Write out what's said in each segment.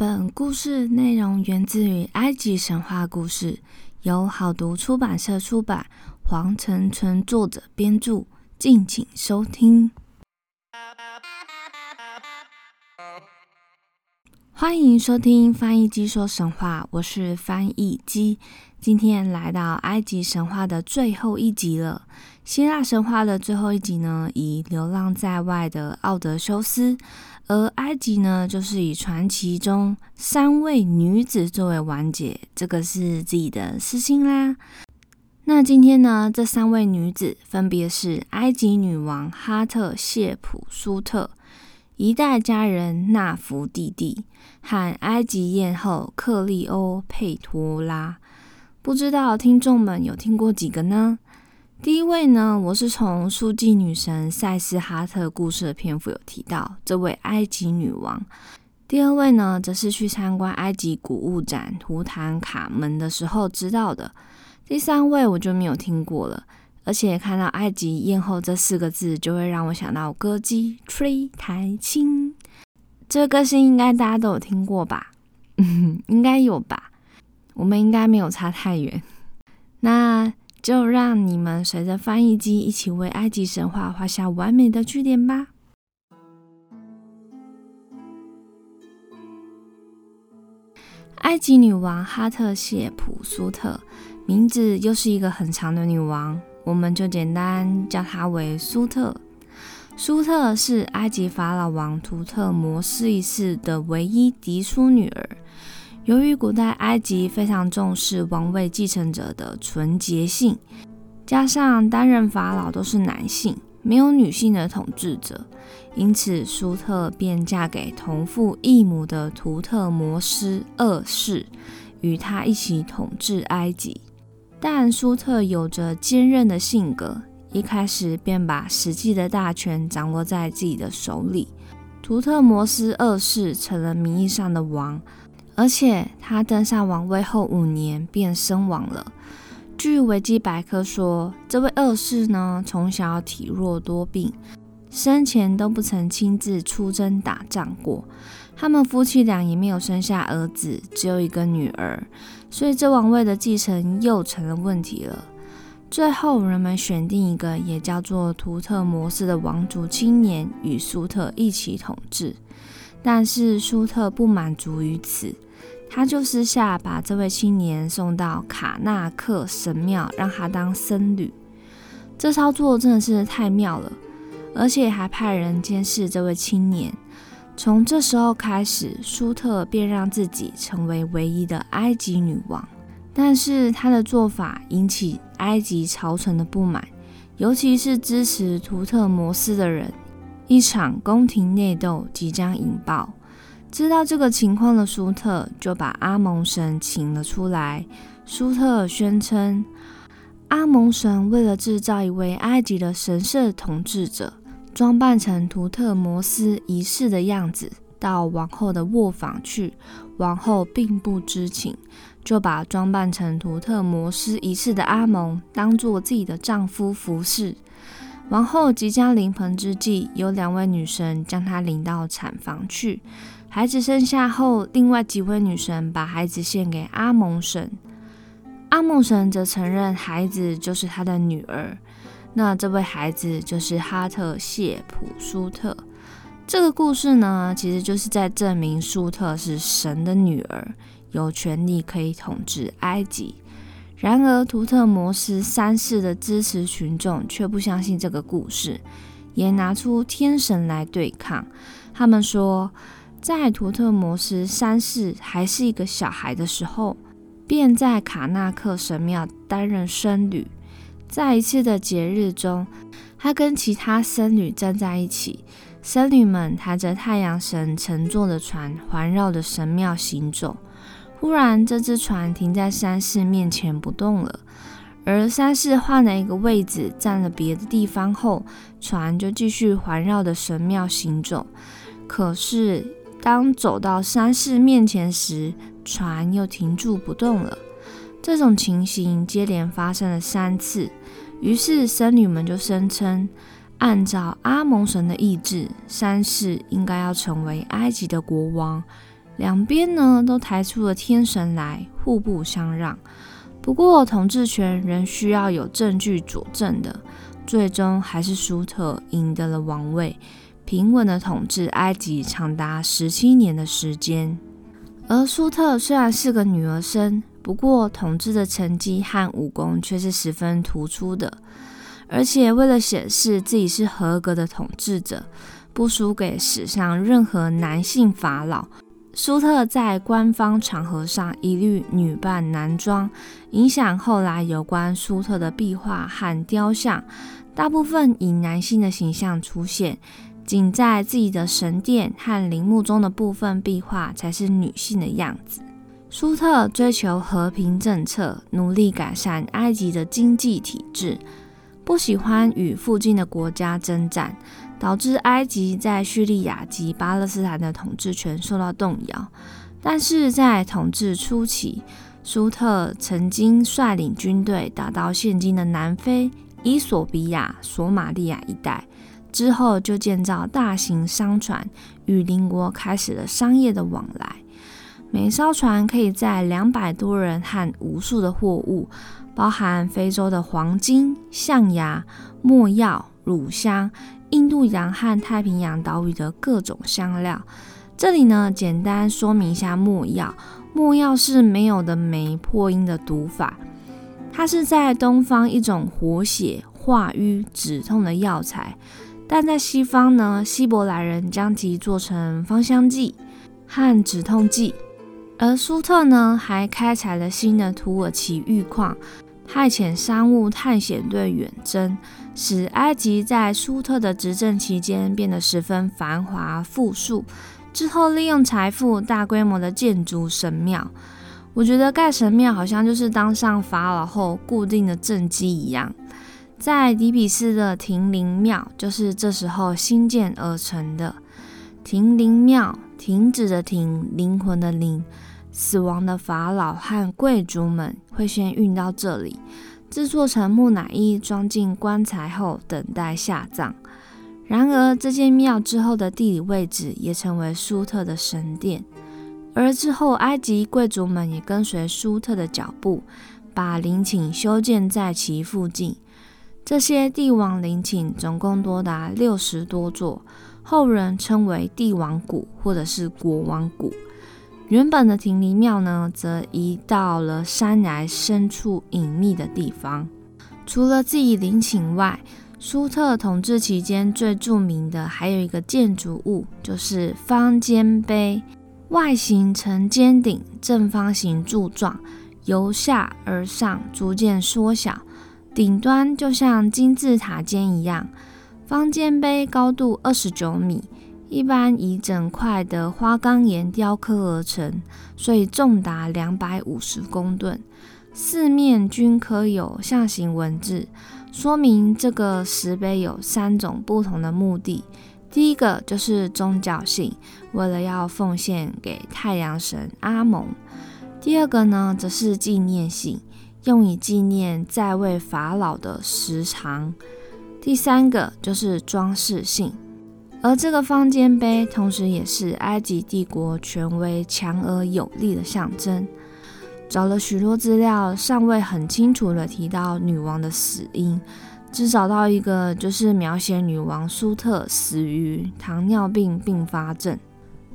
本故事内容源自于埃及神话故事，由好读出版社出版，黄成纯作者编著，敬请收听。欢迎收听翻译机说神话，我是翻译机。今天来到埃及神话的最后一集了。希腊神话的最后一集呢，以流浪在外的奥德修斯。而埃及呢，就是以传奇中三位女子作为完结，这个是自己的私心啦。那今天呢，这三位女子分别是埃及女王哈特谢普苏特、一代佳人纳福蒂蒂和埃及艳后克利欧佩托拉。不知道听众们有听过几个呢？第一位呢，我是从书记女神塞斯哈特故事的篇幅有提到这位埃及女王。第二位呢，则是去参观埃及古物展图坦卡门的时候知道的。第三位我就没有听过了，而且看到埃及艳后这四个字，就会让我想到歌姬吹台青。这个歌星应该大家都有听过吧？嗯，应该有吧？我们应该没有差太远。那。就让你们随着翻译机一起为埃及神话画下完美的句点吧。埃及女王哈特谢普苏特，名字又是一个很长的女王，我们就简单叫她为苏特。苏特是埃及法老王图特摩斯一世的唯一嫡出女儿。由于古代埃及非常重视王位继承者的纯洁性，加上担任法老都是男性，没有女性的统治者，因此舒特便嫁给同父异母的图特摩斯二世，与他一起统治埃及。但舒特有着坚韧的性格，一开始便把实际的大权掌握在自己的手里。图特摩斯二世成了名义上的王。而且他登上王位后五年便身亡了。据维基百科说，这位二世呢从小体弱多病，生前都不曾亲自出征打仗过。他们夫妻俩也没有生下儿子，只有一个女儿，所以这王位的继承又成了问题了。最后，人们选定一个也叫做图特摩斯的王族青年与苏特一起统治，但是苏特不满足于此。他就私下把这位青年送到卡纳克神庙，让他当僧侣。这操作真的是太妙了，而且还派人监视这位青年。从这时候开始，舒特便让自己成为唯一的埃及女王。但是他的做法引起埃及朝臣的不满，尤其是支持图特摩斯的人。一场宫廷内斗即将引爆。知道这个情况的舒特就把阿蒙神请了出来。舒特宣称，阿蒙神为了制造一位埃及的神圣统治者，装扮成图特摩斯一世的样子，到王后的卧房去。王后并不知情，就把装扮成图特摩斯一世的阿蒙当做自己的丈夫服侍。王后即将临盆之际，有两位女神将她领到产房去。孩子生下后，另外几位女神把孩子献给阿蒙神，阿蒙神则承认孩子就是他的女儿。那这位孩子就是哈特谢普舒特。这个故事呢，其实就是在证明舒特是神的女儿，有权利可以统治埃及。然而，图特摩斯三世的支持群众却不相信这个故事，也拿出天神来对抗。他们说。在图特摩斯三世还是一个小孩的时候，便在卡纳克神庙担任僧侣。在一次的节日中，他跟其他僧侣站在一起，僧侣们抬着太阳神乘坐的船环绕着神庙行走。忽然，这只船停在三世面前不动了，而三世换了一个位置站了别的地方后，船就继续环绕着神庙行走。可是，当走到山势面前时，船又停住不动了。这种情形接连发生了三次，于是僧侣们就声称，按照阿蒙神的意志，山势应该要成为埃及的国王，两边呢都抬出了天神来，互不相让。不过统治权仍需要有证据佐证的，最终还是舒特赢得了王位，平稳的统治埃及长达十七年的时间。而舒特虽然是个女儿身，不过统治的成绩和武功却是十分突出的。而且为了显示自己是合格的统治者，不输给史上任何男性法老，舒特在官方场合上一律女扮男装，影响后来有关舒特的壁画和雕像，大部分以男性的形象出现，仅在自己的神殿和陵墓中的部分壁画才是女性的样子。舒特追求和平政策，努力改善埃及的经济体制。不喜欢与附近的国家征战，导致埃及在叙利亚及巴勒斯坦的统治权受到动摇。但是在统治初期，舒特曾经率领军队打到现今的南非、伊索比亚、索马利亚一带，之后就建造大型商船，与邻国开始了商业的往来。每艘船可以载两百多人和无数的货物。包含非洲的黄金、象牙、墨药、乳香、印度洋和太平洋岛屿的各种香料。这里呢，简单说明一下墨药。墨药是没有的酶破音的读法，它是在东方一种活血化瘀止痛的药材，但在西方呢，希伯来人将其做成芳香剂和止痛剂。而舒特呢，还开采了新的土耳其玉矿。派遣商务探险队远征，使埃及在舒特的执政期间变得十分繁华富庶。之后利用财富大规模的建筑神庙。我觉得盖神庙好像就是当上法老后固定的政绩一样。在底比斯的停灵庙就是这时候新建而成的。停灵庙，停止的停，灵魂的灵。死亡的法老和贵族们会先运到这里，制作成木乃伊，装进棺材后等待下葬。然而，这间庙之后的地理位置也成为舒特的神殿，而之后埃及贵族们也跟随舒特的脚步，把陵寝修建在其附近。这些帝王陵寝总共多达六十多座，后人称为帝王谷或者是国王谷。原本的亭林庙呢，则移到了山崖深处隐秘的地方。除了自己陵寝外，舒特统治期间最著名的还有一个建筑物，就是方尖碑。外形呈尖顶正方形柱状，由下而上逐渐缩小，顶端就像金字塔尖一样。方尖碑高度二十九米。一般以整块的花岗岩雕刻而成，所以重达两百五十公吨。四面均刻有象形文字，说明这个石碑有三种不同的目的。第一个就是宗教性，为了要奉献给太阳神阿蒙；第二个呢，则是纪念性，用以纪念在位法老的时长；第三个就是装饰性。而这个方尖碑，同时也是埃及帝国权威强而有力的象征。找了许多资料，尚未很清楚的提到女王的死因，只找到一个，就是描写女王苏特死于糖尿病并发症。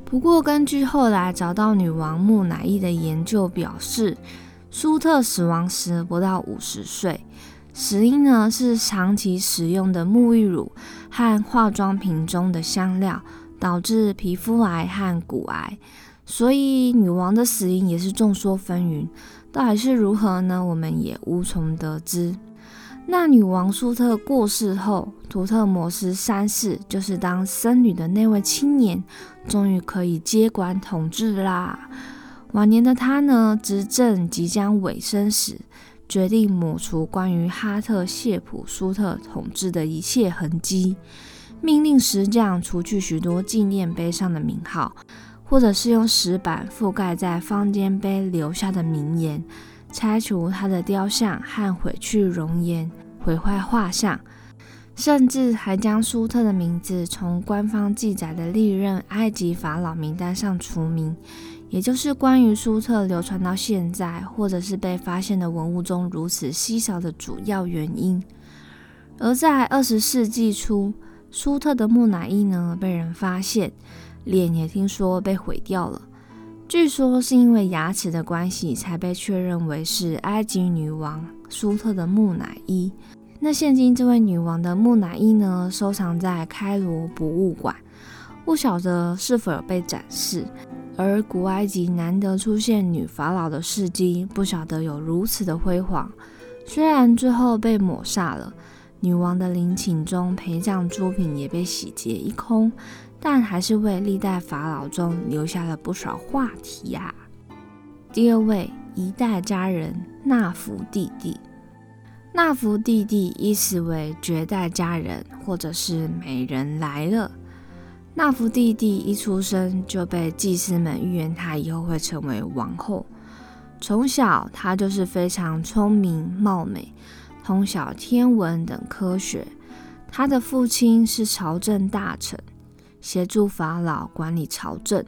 不过，根据后来找到女王木乃伊的研究表示，苏特死亡时不到五十岁。死因呢是长期使用的沐浴乳和化妆品中的香料导致皮肤癌和骨癌，所以女王的死因也是众说纷纭，到底是如何呢？我们也无从得知。那女王苏特过世后，图特摩斯三世就是当僧侣的那位青年，终于可以接管统治啦。晚年的他呢，执政即将尾声时。决定抹除关于哈特谢普苏特统治的一切痕迹，命令石匠除去许多纪念碑上的名号，或者是用石板覆盖在方尖碑留下的名言，拆除他的雕像和毁去容颜，毁坏画像，甚至还将苏特的名字从官方记载的历任埃及法老名单上除名。也就是关于苏特流传到现在，或者是被发现的文物中如此稀少的主要原因。而在二十世纪初，苏特的木乃伊呢被人发现，脸也听说被毁掉了。据说是因为牙齿的关系，才被确认为是埃及女王苏特的木乃伊。那现今这位女王的木乃伊呢，收藏在开罗博物馆，不晓得是否被展示。而古埃及难得出现女法老的事迹，不晓得有如此的辉煌。虽然最后被抹煞了，女王的陵寝中陪葬珠品也被洗劫一空。但还是为历代法老中留下了不少话题呀。第二位，一代佳人纳福弟弟。纳福弟弟意思为绝代佳人，或者是美人来了。纳福弟弟一出生就被祭司们预言他以后会成为王后。从小他就是非常聪明貌美，通晓天文等科学。他的父亲是朝政大臣。协助法老管理朝政，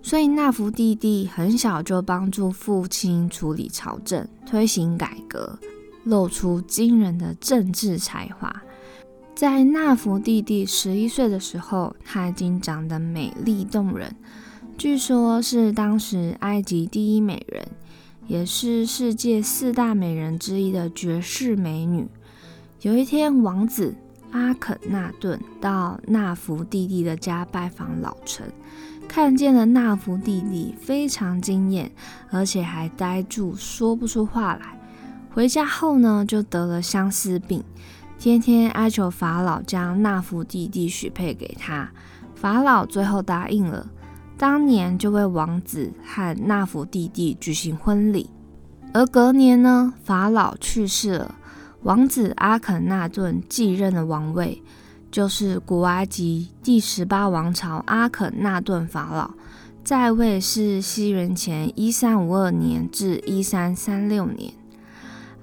所以纳福弟弟很小就帮助父亲处理朝政、推行改革，露出惊人的政治才华。在纳福弟弟十一岁的时候，他已经长得美丽动人，据说是当时埃及第一美人，也是世界四大美人之一的绝世美女。有一天，王子。阿肯纳顿到纳福弟弟的家拜访老臣，看见了纳福弟弟，非常惊艳，而且还呆住，说不出话来。回家后呢，就得了相思病，天天哀求法老将纳福弟弟许配给他。法老最后答应了，当年就为王子和纳福弟弟举行婚礼。而隔年呢，法老去世了。王子阿肯纳顿继任了王位，就是古埃及第十八王朝阿肯纳顿法老，在位是西元前一三五二年至一三三六年。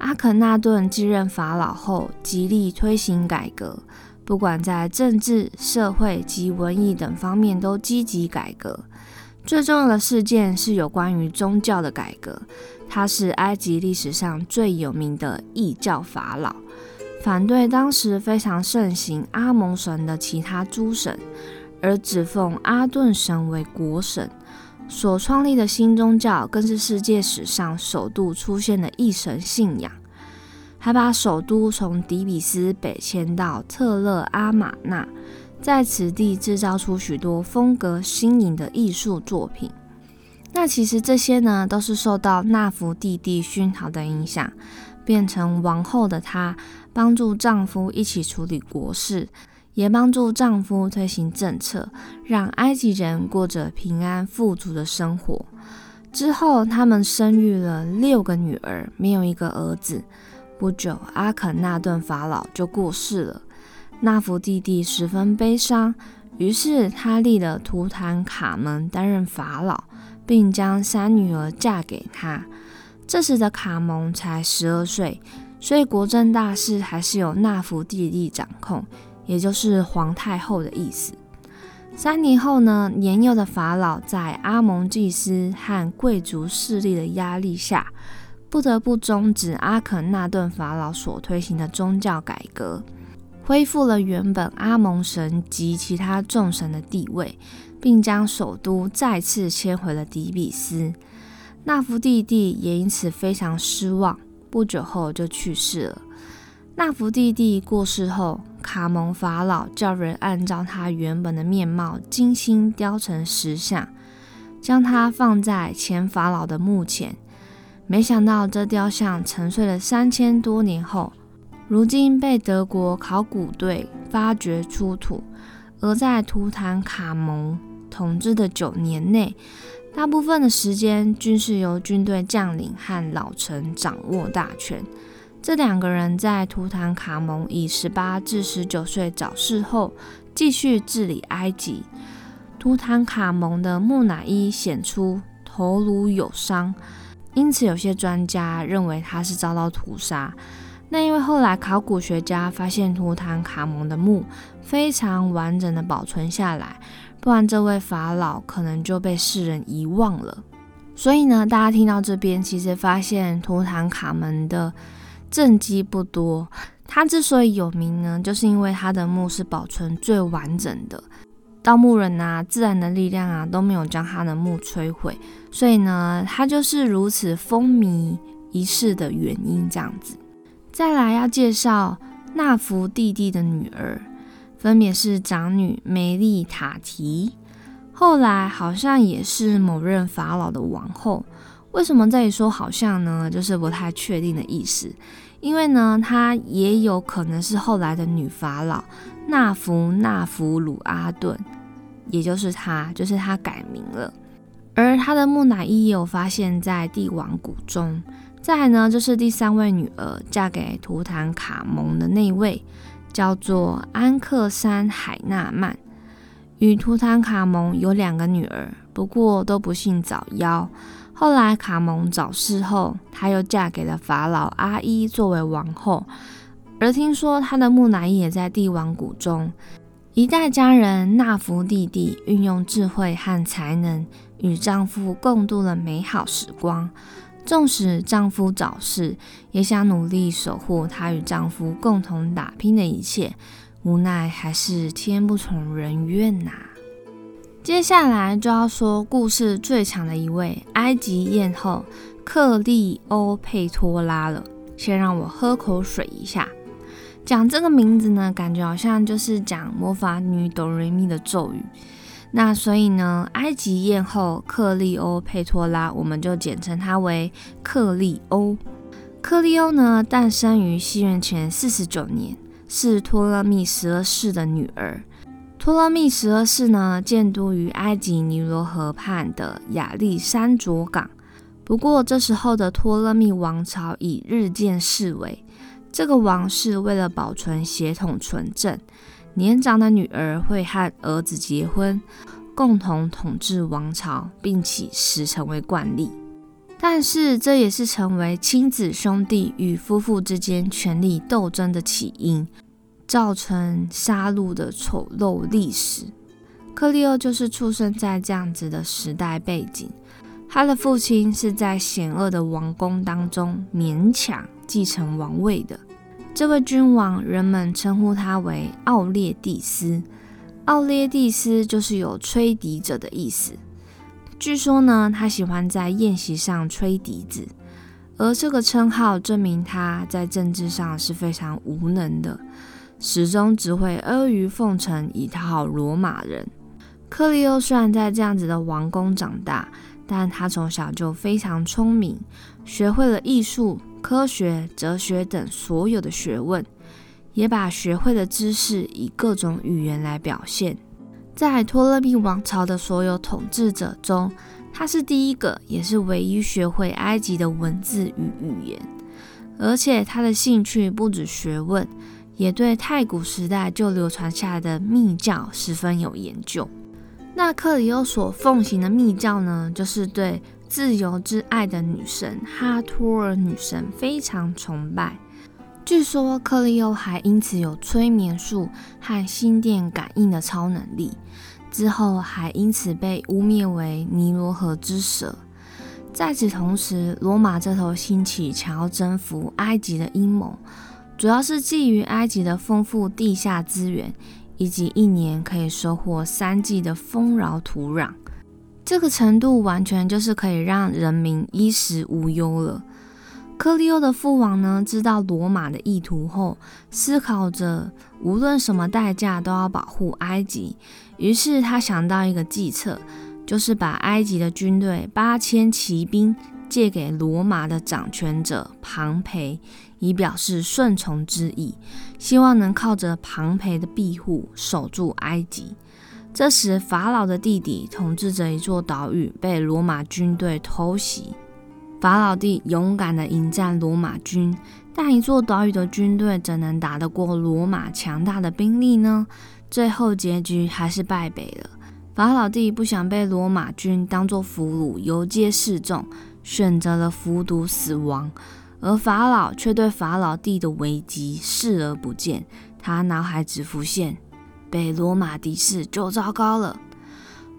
阿肯纳顿继任法老后，极力推行改革，不管在政治、社会及文艺等方面都积极改革。最重要的事件是有关于宗教的改革。他是埃及历史上最有名的异教法老，反对当时非常盛行阿蒙神的其他诸神，而只奉阿顿神为国神。所创立的新宗教更是世界史上首度出现的一神信仰，还把首都从底比斯北迁到特勒阿玛纳，在此地制造出许多风格新颖的艺术作品。那其实这些呢，都是受到纳福弟弟熏陶的影响，变成王后的她，帮助丈夫一起处理国事，也帮助丈夫推行政策，让埃及人过着平安富足的生活。之后，他们生育了六个女儿，没有一个儿子。不久，阿肯纳顿法老就过世了，纳福弟弟十分悲伤，于是他立了图坦卡门担任法老。并将三女儿嫁给他。这时的卡蒙才十二岁，所以国政大事还是由纳福弟弟掌控，也就是皇太后的意思。三年后呢，年幼的法老在阿蒙祭司和贵族势力的压力下，不得不终止阿肯纳顿法老所推行的宗教改革，恢复了原本阿蒙神及其他众神的地位。并将首都再次迁回了底比斯。纳福弟弟也因此非常失望，不久后就去世了。纳福弟弟过世后，卡蒙法老叫人按照他原本的面貌精心雕成石像，将他放在前法老的墓前。没想到这雕像沉睡了三千多年后，如今被德国考古队发掘出土，而在图坦卡蒙。统治的九年内，大部分的时间均是由军队将领和老臣掌握大权。这两个人在图坦卡蒙以十八至十九岁早逝后，继续治理埃及。图坦卡蒙的木乃伊显出头颅有伤，因此有些专家认为他是遭到屠杀。那因为后来考古学家发现图坦卡蒙的墓非常完整的保存下来。不然，这位法老可能就被世人遗忘了。所以呢，大家听到这边，其实发现图坦卡门的政绩不多。他之所以有名呢，就是因为他的墓是保存最完整的，盗墓人啊、自然的力量啊都没有将他的墓摧毁，所以呢，他就是如此风靡一世的原因。这样子，再来要介绍纳福弟弟的女儿，分别是长女梅丽塔提。后来好像也是某任法老的王后，为什么这里说好像呢？就是不太确定的意思。因为呢，她也有可能是后来的女法老纳福纳福鲁阿顿，也就是她，就是她改名了。而她的木乃伊也有发现在帝王谷中。再来呢，就是第三位女儿嫁给图坦卡蒙的那位，叫做安克山海纳曼。与图坦卡蒙有两个女儿，不过都不幸早夭。后来卡蒙早逝后，她又嫁给了法老阿伊作为王后。而听说她的木乃伊也在帝王谷中。一代佳人纳福弟弟运用智慧和才能，与丈夫共度了美好时光。纵使丈夫早逝，也想努力守护她与丈夫共同打拼的一切。无奈还是天不从人愿呐。接下来就要说故事最强的一位埃及艳后克利欧佩托拉了。先让我喝口水一下。讲这个名字呢，感觉好像就是讲魔法女哆瑞咪的咒语。那所以呢，埃及艳后克利欧佩托拉，我们就简称她为克利欧。克利欧呢，诞生于西元前四十九年。是托勒密十二世的女儿。托勒密十二世呢，建都于埃及尼罗河畔的亚历山卓港。不过，这时候的托勒密王朝已日渐式微。这个王室为了保存血统纯正，年长的女儿会和儿子结婚，共同统治王朝，并起始成为惯例。但是，这也是成为亲子兄弟与夫妇之间权力斗争的起因，造成杀戮的丑陋历史。克利欧就是出生在这样子的时代背景。他的父亲是在险恶的王宫当中勉强继承王位的。这位君王，人们称呼他为奥列蒂斯。奥列蒂斯就是有吹笛者的意思。据说呢，他喜欢在宴席上吹笛子，而这个称号证明他在政治上是非常无能的，始终只会阿谀奉承以讨好罗马人。克利欧虽然在这样子的王宫长大，但他从小就非常聪明，学会了艺术、科学、哲学等所有的学问，也把学会的知识以各种语言来表现。在托勒密王朝的所有统治者中，他是第一个，也是唯一学会埃及的文字与语言。而且他的兴趣不止学问，也对太古时代就流传下来的密教十分有研究。那克里欧所奉行的密教呢，就是对自由之爱的女神哈托尔女神非常崇拜。据说克利欧还因此有催眠术和心电感应的超能力，之后还因此被污蔑为尼罗河之蛇。在此同时，罗马这头兴起想要征服埃及的阴谋，主要是基于埃及的丰富地下资源，以及一年可以收获三季的丰饶土壤。这个程度完全就是可以让人民衣食无忧了。克利欧的父王呢，知道罗马的意图后，思考着无论什么代价都要保护埃及。于是他想到一个计策，就是把埃及的军队八千骑兵借给罗马的掌权者庞培，以表示顺从之意，希望能靠着庞培的庇护守住埃及。这时，法老的弟弟统治着一座岛屿，被罗马军队偷袭。法老弟勇敢地迎战罗马军，但一座岛屿的军队怎能打得过罗马强大的兵力呢？最后结局还是败北了。法老弟不想被罗马军当作俘虏游街示众，选择了服毒死亡。而法老却对法老帝的危机视而不见，他脑海只浮现被罗马敌视就糟糕了。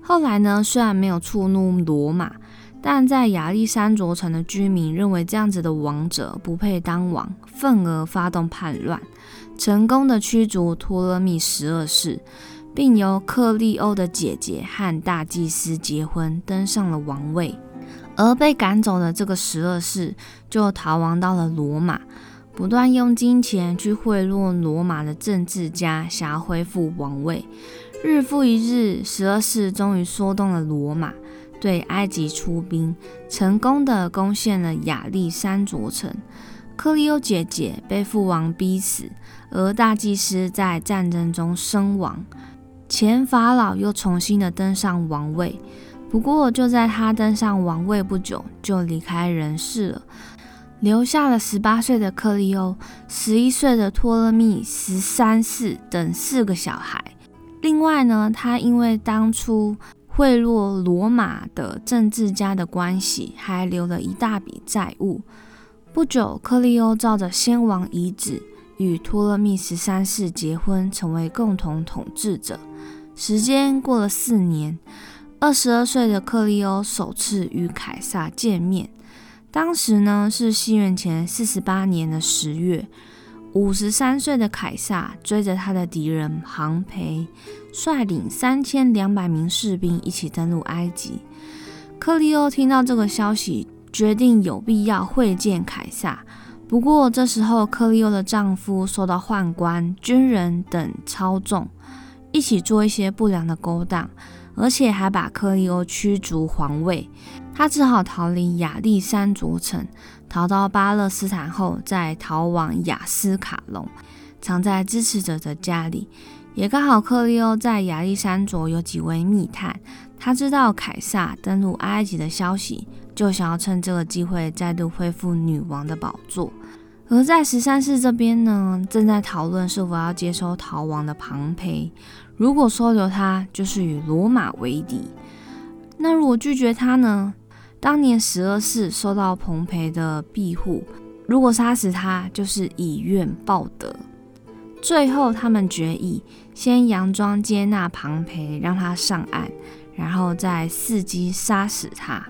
后来呢？虽然没有触怒罗马。但在亚历山卓城的居民认为这样子的王者不配当王，愤而发动叛乱，成功的驱逐托勒密十二世，并由克利欧的姐姐和大祭司结婚，登上了王位。而被赶走的这个十二世就逃亡到了罗马，不断用金钱去贿赂罗马的政治家，想要恢复王位。日复一日，十二世终于说动了罗马。对埃及出兵，成功的攻陷了亚历山卓城。克利欧姐姐被父王逼死，而大祭司在战争中身亡。前法老又重新的登上王位，不过就在他登上王位不久，就离开人世了，留下了十八岁的克利欧、十一岁的托勒密十三世等四个小孩。另外呢，他因为当初。贿赂罗马的政治家的关系，还留了一大笔债务。不久，克利欧照着先王遗旨，与托勒密十三世结婚，成为共同统治者。时间过了四年，二十二岁的克利欧首次与凯撒见面。当时呢，是西元前四十八年的十月。五十三岁的凯撒追着他的敌人庞培，率领三千两百名士兵一起登陆埃及。克利欧听到这个消息，决定有必要会见凯撒。不过这时候，克利欧的丈夫受到宦官、军人等操纵，一起做一些不良的勾当，而且还把克利欧驱逐皇位。他只好逃离亚历山卓城。逃到巴勒斯坦后，再逃往雅斯卡隆，藏在支持者的家里。也刚好克利欧在亚历山卓有几位密探，他知道凯撒登陆埃及的消息，就想要趁这个机会再度恢复女王的宝座。而在十三世这边呢，正在讨论是否要接收逃亡的庞培。如果收留他，就是与罗马为敌；那如果拒绝他呢？当年十二世受到彭培的庇护，如果杀死他，就是以怨报德。最后，他们决议先佯装接纳庞培，让他上岸，然后再伺机杀死他。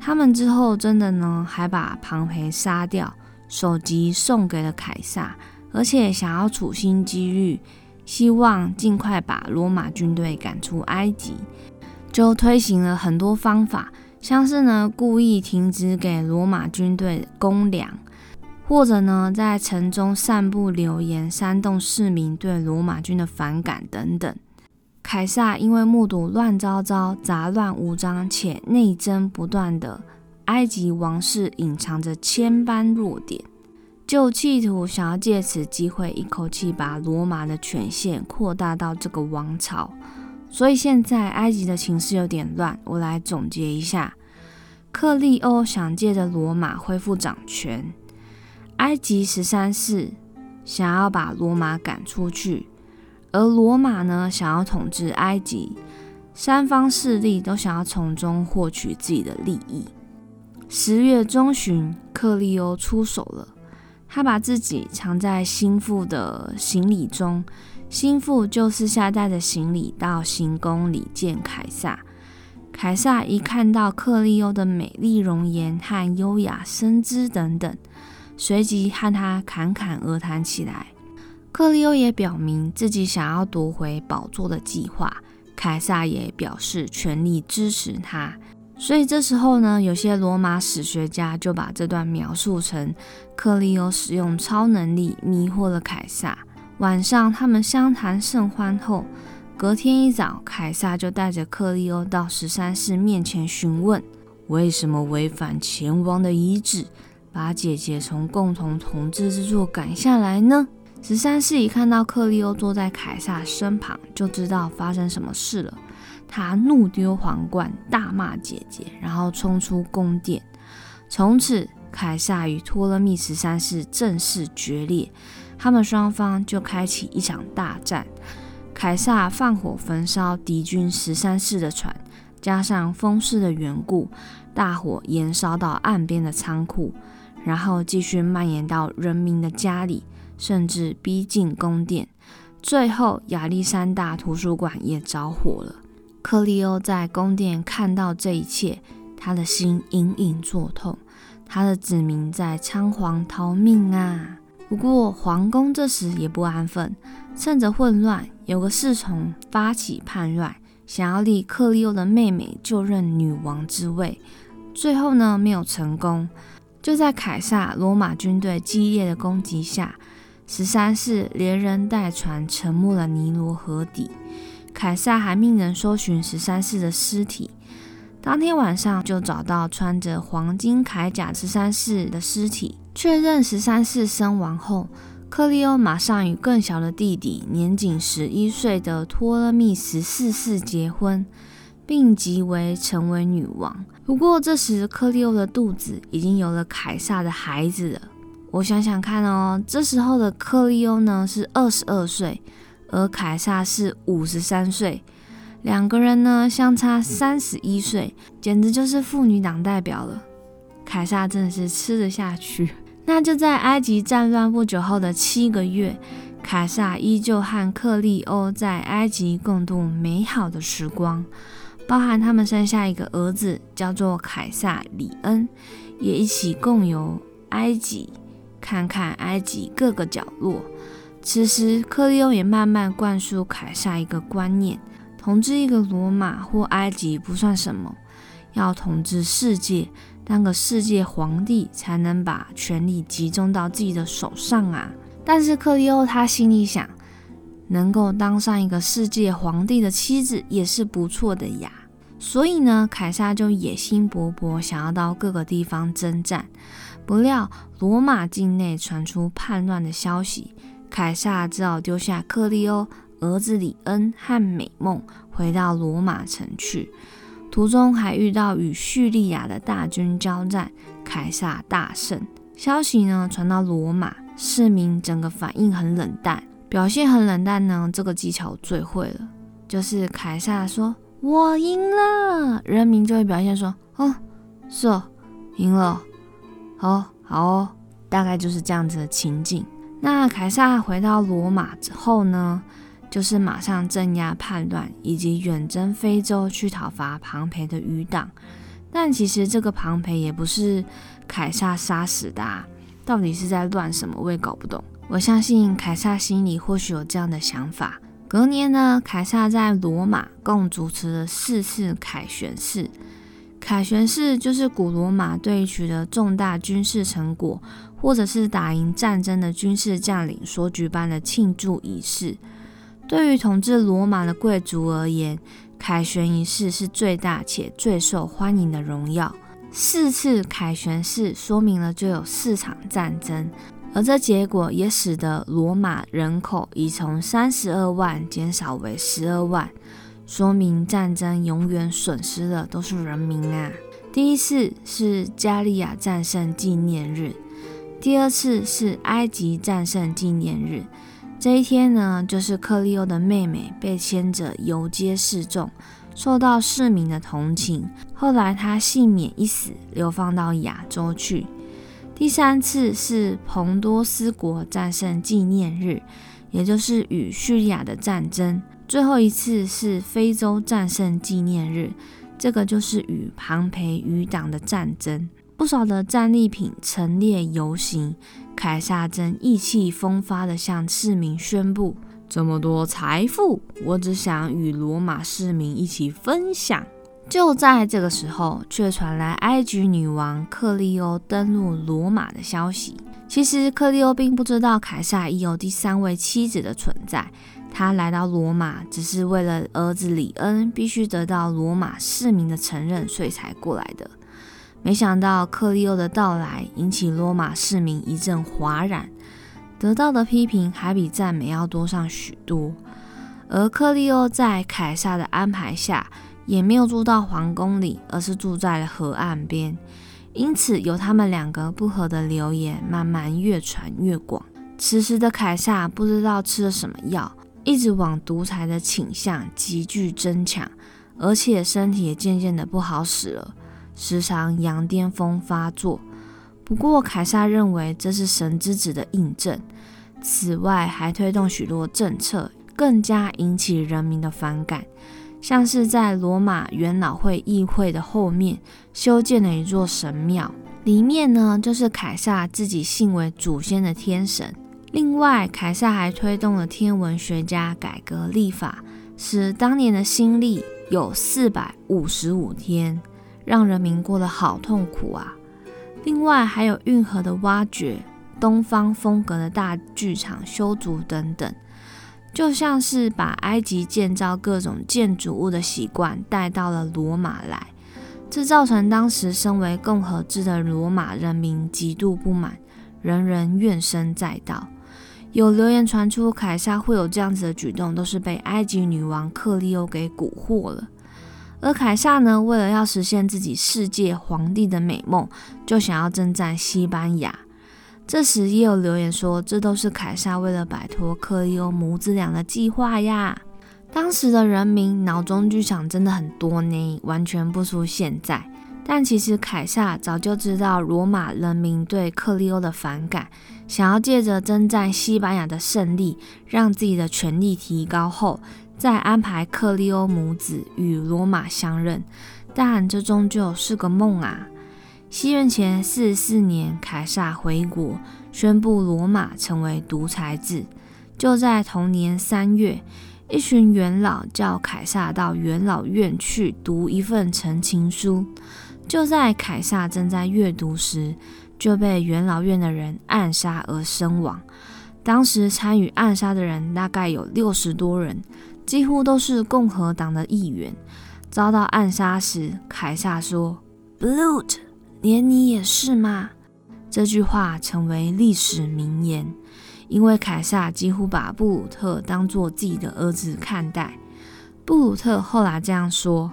他们之后真的呢，还把庞培杀掉，首级送给了凯撒，而且想要处心积虑，希望尽快把罗马军队赶出埃及，就推行了很多方法。像是呢，故意停止给罗马军队公粮，或者呢，在城中散布流言，煽动市民对罗马军的反感等等。凯撒因为目睹乱糟糟、杂乱无章且内争不断的埃及王室，隐藏着千般弱点，就企图想要借此机会一口气把罗马的权限扩大到这个王朝。所以现在埃及的情势有点乱，我来总结一下：克利欧想借着罗马恢复掌权，埃及十三世想要把罗马赶出去，而罗马呢想要统治埃及，三方势力都想要从中获取自己的利益。十月中旬，克利欧出手了，他把自己藏在心腹的行李中。心腹就私下带着行李到行宫里见凯撒。凯撒一看到克利欧的美丽容颜和优雅身姿等等，随即和他侃侃而谈起来。克利欧也表明自己想要夺回宝座的计划，凯撒也表示全力支持他。所以这时候呢，有些罗马史学家就把这段描述成克利欧使用超能力迷惑了凯撒。晚上，他们相谈甚欢后，隔天一早，凯撒就带着克利欧到十三世面前询问，为什么违反前王的遗旨，把姐姐从共同统治之座赶下来呢？十三世一看到克利欧坐在凯撒身旁，就知道发生什么事了。他怒丢皇冠，大骂姐姐，然后冲出宫殿。从此，凯撒与托勒密十三世正式决裂。他们双方就开启一场大战。凯撒放火焚烧敌军十三世的船，加上风势的缘故，大火延烧到岸边的仓库，然后继续蔓延到人民的家里，甚至逼近宫殿。最后，亚历山大图书馆也着火了。克利欧在宫殿看到这一切，他的心隐隐作痛，他的子民在仓皇逃命啊！不过皇宫这时也不安分，趁着混乱，有个侍从发起叛乱，想要立克利欧的妹妹就任女王之位。最后呢，没有成功。就在凯撒罗马军队激烈的攻击下，十三世连人带船沉没了尼罗河底。凯撒还命人搜寻十三世的尸体。当天晚上就找到穿着黄金铠甲十三世的尸体，确认十三世身亡后，克利欧马上与更小的弟弟年仅十一岁的托勒密十四世结婚，并即为成为女王。不过这时克利欧的肚子已经有了凯撒的孩子了。我想想看哦，这时候的克利欧呢是二十二岁，而凯撒是五十三岁。两个人呢相差三十一岁，简直就是妇女党代表了。凯撒真的是吃得下去。那就在埃及战乱不久后的七个月，凯撒依旧和克利欧在埃及共度美好的时光，包含他们生下一个儿子，叫做凯撒里恩，也一起共游埃及，看看埃及各个角落。此时，克利欧也慢慢灌输凯撒一个观念。统治一个罗马或埃及不算什么，要统治世界，当个世界皇帝才能把权力集中到自己的手上啊！但是克利欧他心里想，能够当上一个世界皇帝的妻子也是不错的呀。所以呢，凯撒就野心勃勃，想要到各个地方征战。不料罗马境内传出叛乱的消息，凯撒只好丢下克利欧。儿子李恩和美梦回到罗马城去，途中还遇到与叙利亚的大军交战，凯撒大胜。消息呢传到罗马，市民整个反应很冷淡，表现很冷淡呢。这个技巧最会了，就是凯撒说“我赢了”，人民就会表现说“哦，是哦，赢了，哦好哦”，大概就是这样子的情景。那凯撒回到罗马之后呢？就是马上镇压叛乱，以及远征非洲去讨伐庞培的余党。但其实这个庞培也不是凯撒杀死的，啊，到底是在乱什么？我也搞不懂。我相信凯撒心里或许有这样的想法。隔年呢，凯撒在罗马共主持了四次凯旋式。凯旋式就是古罗马对取得重大军事成果，或者是打赢战争的军事将领所举办的庆祝仪式。对于统治罗马的贵族而言，凯旋仪式是最大且最受欢迎的荣耀。四次凯旋式说明了就有四场战争，而这结果也使得罗马人口已从三十二万减少为十二万，说明战争永远损失的都是人民啊。第一次是加利亚战胜纪念日，第二次是埃及战胜纪念日。这一天呢，就是克利欧的妹妹被牵着游街示众，受到市民的同情。后来她幸免一死，流放到亚洲去。第三次是彭多斯国战胜纪念日，也就是与叙利亚的战争。最后一次是非洲战胜纪念日，这个就是与庞培余党的战争。不少的战利品陈列游行。凯撒正意气风发地向市民宣布：“这么多财富，我只想与罗马市民一起分享。”就在这个时候，却传来埃及女王克利欧登陆罗马的消息。其实，克利欧并不知道凯撒已有第三位妻子的存在。他来到罗马，只是为了儿子里恩必须得到罗马市民的承认，所以才过来的。没想到克利欧的到来引起罗马市民一阵哗然，得到的批评还比赞美要多上许多。而克利欧在凯撒的安排下，也没有住到皇宫里，而是住在了河岸边。因此，有他们两个不和的流言慢慢越传越广。此时的凯撒不知道吃了什么药，一直往独裁的倾向急剧增强，而且身体也渐渐的不好使了。时常羊癫疯发作，不过凯撒认为这是神之子的印证。此外，还推动许多政策，更加引起人民的反感。像是在罗马元老会议会的后面修建了一座神庙，里面呢就是凯撒自己信为祖先的天神。另外，凯撒还推动了天文学家改革历法，使当年的新历有四百五十五天，让人民过得好痛苦啊！另外，还有运河的挖掘、东方风格的大剧场修筑等等。就像是把埃及建造各种建筑物的习惯带到了罗马来，这造成当时身为共和制的罗马人民极度不满，人人怨声载道。有流言传出，凯撒会有这样子的举动，都是被埃及女王克利欧给蛊惑了。而凯撒呢，为了要实现自己世界皇帝的美梦，就想要征战西班牙。这时也有留言说，这都是凯撒为了摆脱克利欧母子俩的计划呀。当时的人民脑中剧场真的很多呢，完全不输现在。但其实凯撒早就知道罗马人民对克利欧的反感，想要借着征战西班牙的胜利，让自己的权力提高后，再安排克利欧母子与罗马相认。但这终究是个梦啊。西元前四十四年，凯撒回国，宣布罗马成为独裁制。就在同年三月，一群元老叫凯撒到元老院去读一份陈情书。就在凯撒正在阅读时，就被元老院的人暗杀而身亡。当时参与暗杀的人大概有六十多人，几乎都是共和党的议员。遭到暗杀时，凯撒说：“Blood。”连你也是吗？这句话成为历史名言，因为凯撒几乎把布鲁特当作自己的儿子看待。布鲁特后来这样说：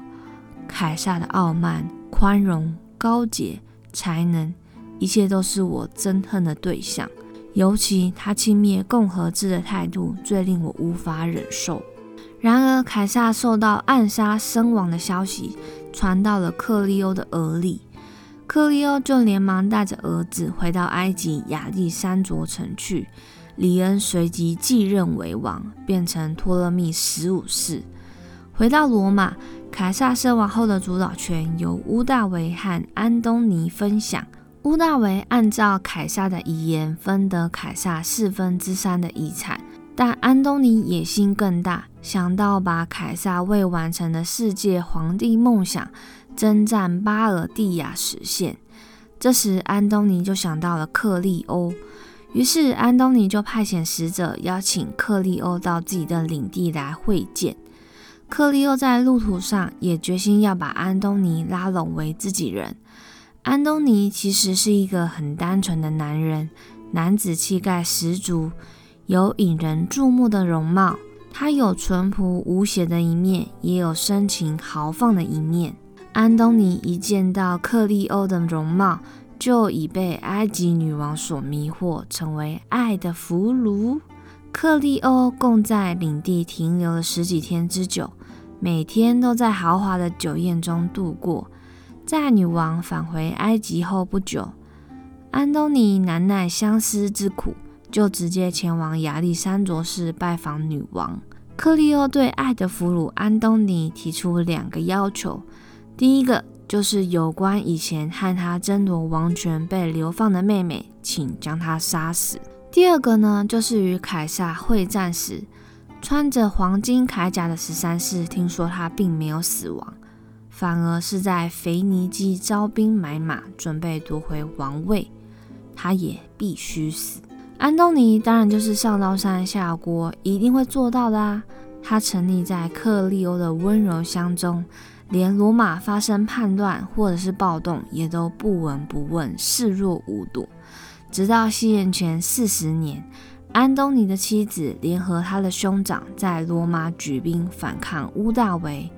凯撒的傲慢、宽容、高洁、才能，一切都是我憎恨的对象。尤其他轻蔑共和制的态度，最令我无法忍受。然而，凯撒受到暗杀身亡的消息传到了克利欧的耳里。克利欧就连忙带着儿子回到埃及亚历山卓城去。李恩随即继任为王，变成托勒密十五世。回到罗马，凯撒身亡后的主导权由屋大维和安东尼分享。屋大维按照凯撒的遗言分得凯撒四分之三的遗产，但安东尼野心更大，想到把凯撒未完成的世界皇帝梦想。征战巴尔蒂亚实现。这时，安东尼就想到了克利欧，于是安东尼就派遣使者邀请克利欧到自己的领地来会见。克利欧在路途上也决心要把安东尼拉拢为自己人。安东尼其实是一个很单纯的男人，男子气概十足，有引人注目的容貌。他有淳朴无邪的一面，也有深情豪放的一面。安东尼一见到克利欧的容貌，就已被埃及女王所迷惑，成为爱的俘虏。克利欧共在领地停留了十几天之久，每天都在豪华的酒宴中度过。在女王返回埃及后不久，安东尼难耐相思之苦，就直接前往亚历山卓市拜访女王。克利欧对爱的俘虏安东尼提出两个要求。第一个就是有关以前和他争夺王权被流放的妹妹，请将她杀死。第二个呢，就是与凯撒会战时，穿着黄金铠甲的十三世听说他并没有死亡，反而是在腓尼基招兵买马，准备夺回王位，他也必须死。安东尼当然就是上刀山下锅，一定会做到的啊！他沉溺在克利欧的温柔乡中。连罗马发生叛乱或者是暴动，也都不闻不问，视若无睹。直到西元前四十年，安东尼的妻子联合他的兄长在罗马举兵反抗屋大维，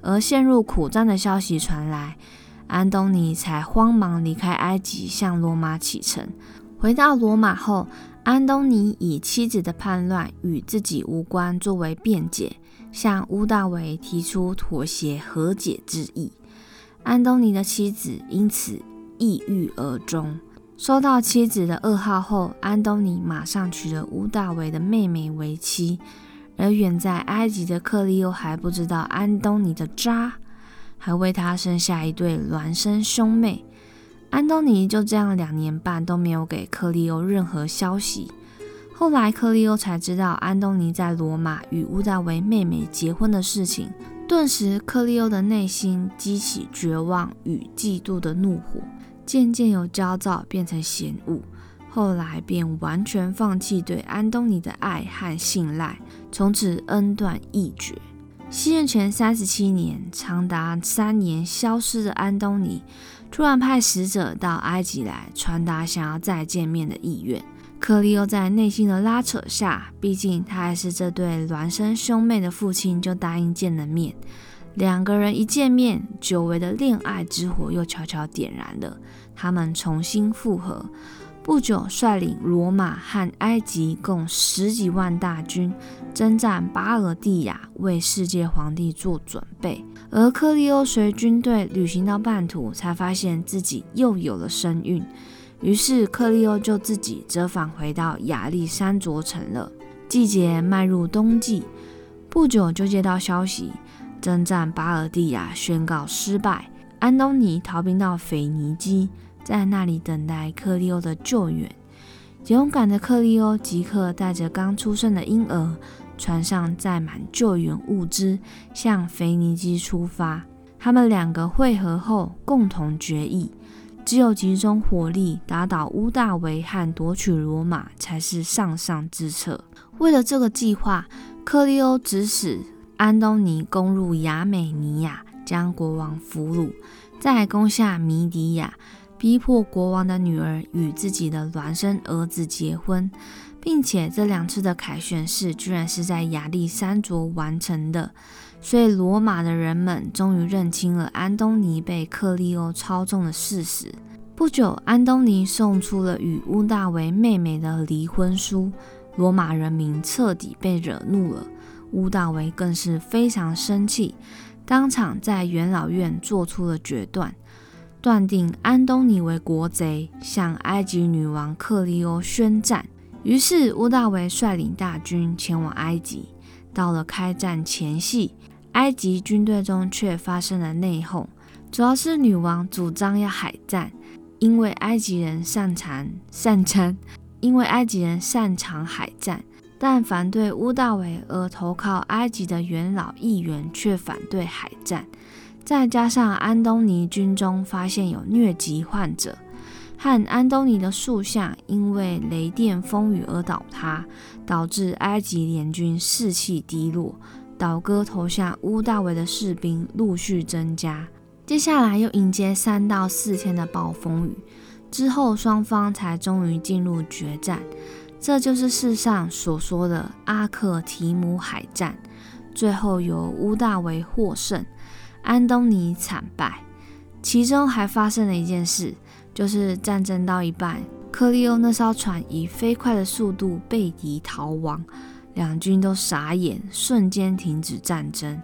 而陷入苦战的消息传来，安东尼才慌忙离开埃及，向罗马启程。回到罗马后，安东尼以妻子的叛乱与自己无关作为辩解。向乌大维提出妥协和解之意，安东尼的妻子因此抑郁而终。收到妻子的噩耗后，安东尼马上娶了乌大维的妹妹为妻。而远在埃及的克利欧还不知道安东尼的渣，还为他生下一对孪生兄妹。安东尼就这样两年半都没有给克利欧任何消息。后来克利欧才知道安东尼在罗马与乌达维妹妹结婚的事情，顿时克利欧的内心激起绝望与嫉妒的怒火，渐渐由焦躁变成嫌恶。后来便完全放弃对安东尼的爱和信赖，从此恩断义绝。西元前三十七年，长达三年消失的安东尼，突然派使者到埃及来，传达想要再见面的意愿。克利欧在内心的拉扯下，毕竟他还是这对孪生兄妹的父亲，就答应见了面。两个人一见面，久违的恋爱之火又悄悄点燃了，他们重新复合。不久，率领罗马和埃及共十几万大军征战巴尔蒂亚，为世界皇帝做准备。而克利欧随军队旅行到半途，才发现自己又有了身孕。于是，克利欧就自己折返回到亚历山卓城了。季节迈入冬季，不久就接到消息，征战巴尔蒂亚宣告失败，安东尼逃兵到腓尼基。在那里等待克利欧的救援。勇敢的克利欧即刻带着刚出生的婴儿，船上载满救援物资，向腓尼基出发。他们两个会合后，共同决议，只有集中火力打倒乌大维和夺取罗马，才是上上之策。为了这个计划，克利欧指使安东尼攻入亚美尼亚，将国王俘虏，再攻下米底亚。逼迫国王的女儿与自己的孪生儿子结婚，并且这两次的凯旋式居然是在亚历山卓完成的，所以罗马的人们终于认清了安东尼被克利欧操纵的事实。不久，安东尼送出了与乌大维妹妹的离婚书，罗马人民彻底被惹怒了，乌大维更是非常生气，当场在元老院做出了决断。断定安东尼为国贼，向埃及女王克利欧宣战。于是乌大维率领大军前往埃及。到了开战前夕，埃及军队中却发生了内讧，主要是女王主张要海战，因为埃及人擅长擅长，因为埃及人擅长海战，但反对乌大维而投靠埃及的元老议员却反对海战。再加上安东尼军中发现有疟疾患者，和安东尼的塑像因为雷电风雨而倒塌，导致埃及联军士气低落，倒戈投向乌大维的士兵陆续增加。接下来又迎接三到四天的暴风雨，之后双方才终于进入决战。这就是世上所说的阿克提姆海战，最后由乌大维获胜。安东尼惨败，其中还发生了一件事，就是战争到一半，克利欧那艘船以飞快的速度背敌逃亡，两军都傻眼，瞬间停止战争。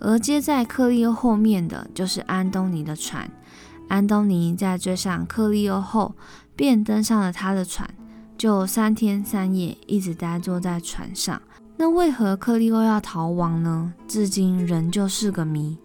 而接在克利欧后面的就是安东尼的船，安东尼在追上克利欧后，便登上了他的船，就三天三夜一直呆坐在船上。那为何克利欧要逃亡呢？至今仍旧是个谜。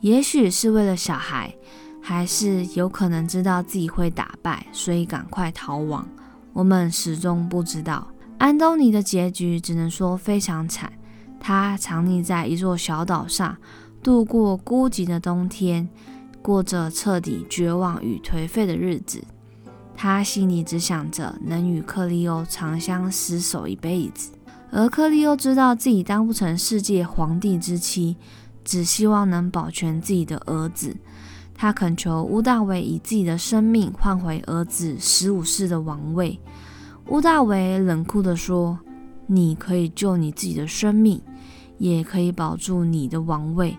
也许是为了小孩，还是有可能知道自己会打败，所以赶快逃亡。我们始终不知道。安东尼的结局只能说非常惨。他藏匿在一座小岛上，度过孤寂的冬天，过着彻底绝望与颓废的日子。他心里只想着能与克利欧长相厮守一辈子，而克利欧知道自己当不成世界皇帝之妻。只希望能保全自己的儿子，他恳求乌大维以自己的生命换回儿子十五世的王位。乌大维冷酷地说：“你可以救你自己的生命，也可以保住你的王位。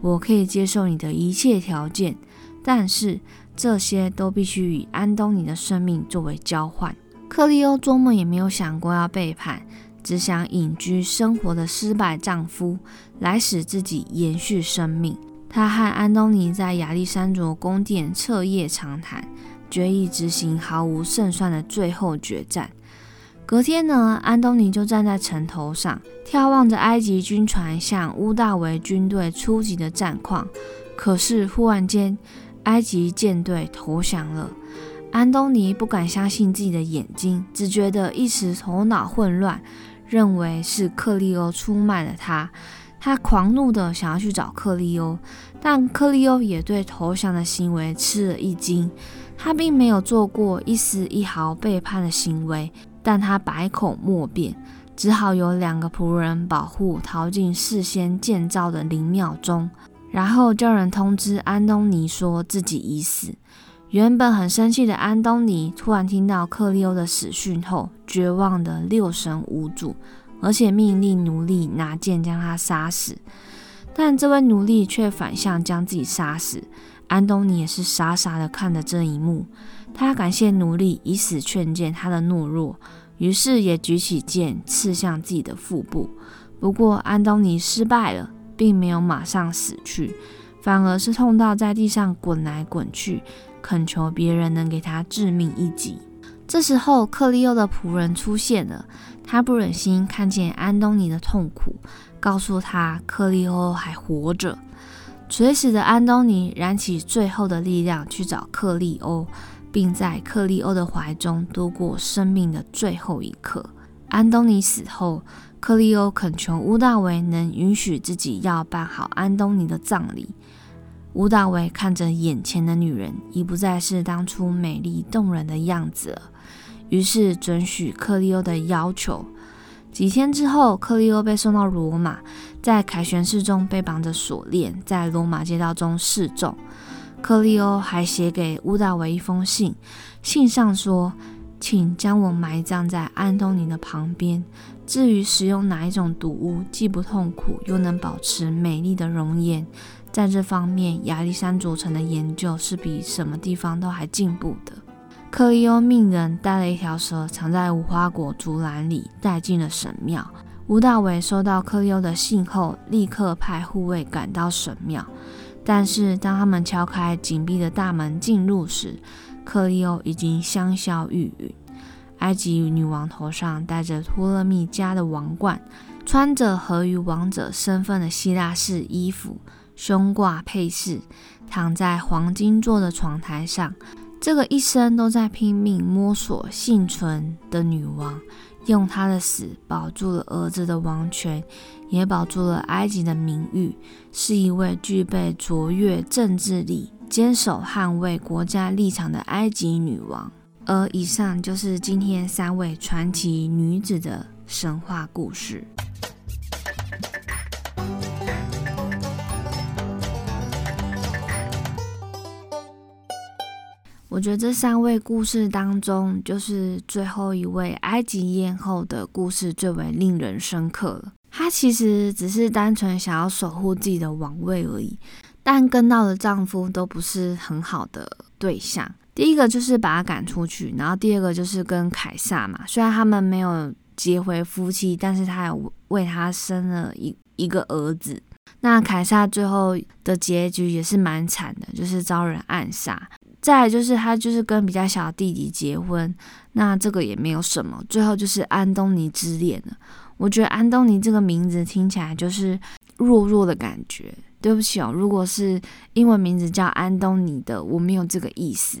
我可以接受你的一切条件，但是这些都必须以安东尼的生命作为交换。”克利欧做梦也没有想过要背叛。只想隐居生活的失败丈夫，来使自己延续生命。他和安东尼在亚历山卓宫殿彻夜长谈，决意执行毫无胜算的最后决战。隔天呢，安东尼就站在城头上，眺望着埃及军船向乌大维军队出击的战况。可是忽然间，埃及舰队投降了。安东尼不敢相信自己的眼睛，只觉得一时头脑混乱，认为是克利欧出卖了他。他狂怒的想要去找克利欧，但克利欧也对投降的行为吃了一惊。他并没有做过一丝一毫背叛的行为，但他百口莫辩，只好有两个仆人保护，逃进事先建造的灵庙中，然后叫人通知安东尼说自己已死。原本很生气的安东尼，突然听到克利欧的死讯后，绝望的六神无主。而且命令奴隶拿剑将他杀死，但这位奴隶却反向将自己杀死。安东尼也是傻傻的看着这一幕，他感谢奴隶以死劝谏他的懦弱，于是也举起剑刺向自己的腹部。不过安东尼失败了，并没有马上死去，反而是痛到在地上滚来滚去，恳求别人能给他致命一击。这时候克利欧的仆人出现了。他不忍心看见安东尼的痛苦，告诉他克利欧还活着。垂死的安东尼燃起最后的力量去找克利欧，并在克利欧的怀中度过生命的最后一刻。安东尼死后，克利欧恳求乌大维能允许自己要办好安东尼的葬礼。乌大维看着眼前的女人，已不再是当初美丽动人的样子了。于是准许克利欧的要求。几天之后，克利欧被送到罗马，在凯旋寺中被绑着锁链，在罗马街道中示众。克利欧还写给乌大维一封信，信上说：“请将我埋葬在安东尼的旁边。至于使用哪一种毒物，既不痛苦又能保持美丽的容颜，在这方面，亚历山卓城的研究是比什么地方都还进步的。”克利欧命人带了一条蛇藏在无花果竹篮里，带进了神庙。吴大伟收到克利欧的信后，立刻派护卫赶到神庙。但是当他们敲开紧闭的大门进入时，克利欧已经香消玉殒。埃及女王头上戴着托勒密家的王冠，穿着合于王者身份的希腊式衣服，胸挂佩饰，躺在黄金做的床台上。这个一生都在拼命摸索幸存的女王，用她的死保住了儿子的王权，也保住了埃及的名誉，是一位具备卓越政治力、坚守捍卫国家立场的埃及女王。而以上就是今天三位传奇女子的神话故事。我觉得这三位故事当中，就是最后一位埃及艳后的故事最为令人深刻了。她其实只是单纯想要守护自己的王位而已，但跟到的丈夫都不是很好的对象。第一个就是把她赶出去，然后第二个就是跟凯撒嘛，虽然他们没有结为夫妻，但是他有为他生了一一个儿子。那凯撒最后的结局也是蛮惨的，就是遭人暗杀。再就是他就是跟比较小的弟弟结婚，那这个也没有什么。最后就是安东尼之恋了。我觉得安东尼这个名字听起来就是弱弱的感觉。对不起哦，如果是英文名字叫安东尼的，我没有这个意思。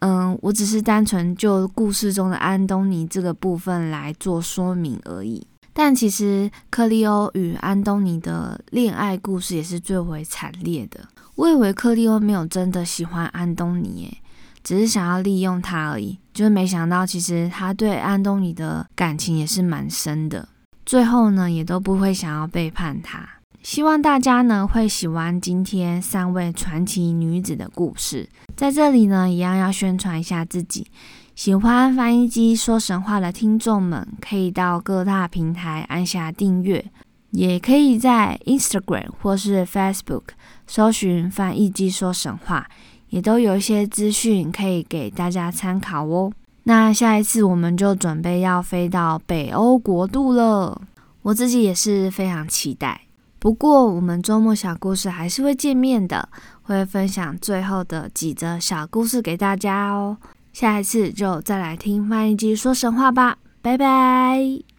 嗯，我只是单纯就故事中的安东尼这个部分来做说明而已。但其实克利欧与安东尼的恋爱故事也是最为惨烈的。我以为克利欧没有真的喜欢安东尼，诶，只是想要利用他而已。就是没想到，其实他对安东尼的感情也是蛮深的。最后呢，也都不会想要背叛他。希望大家呢会喜欢今天三位传奇女子的故事。在这里呢，一样要宣传一下自己。喜欢翻译机说神话的听众们，可以到各大平台按下订阅。也可以在 Instagram 或是 Facebook 搜寻“翻译机说神话”，也都有一些资讯可以给大家参考哦。那下一次我们就准备要飞到北欧国度了，我自己也是非常期待。不过我们周末小故事还是会见面的，会分享最后的几则小故事给大家哦。下一次就再来听翻译机说神话吧，拜拜。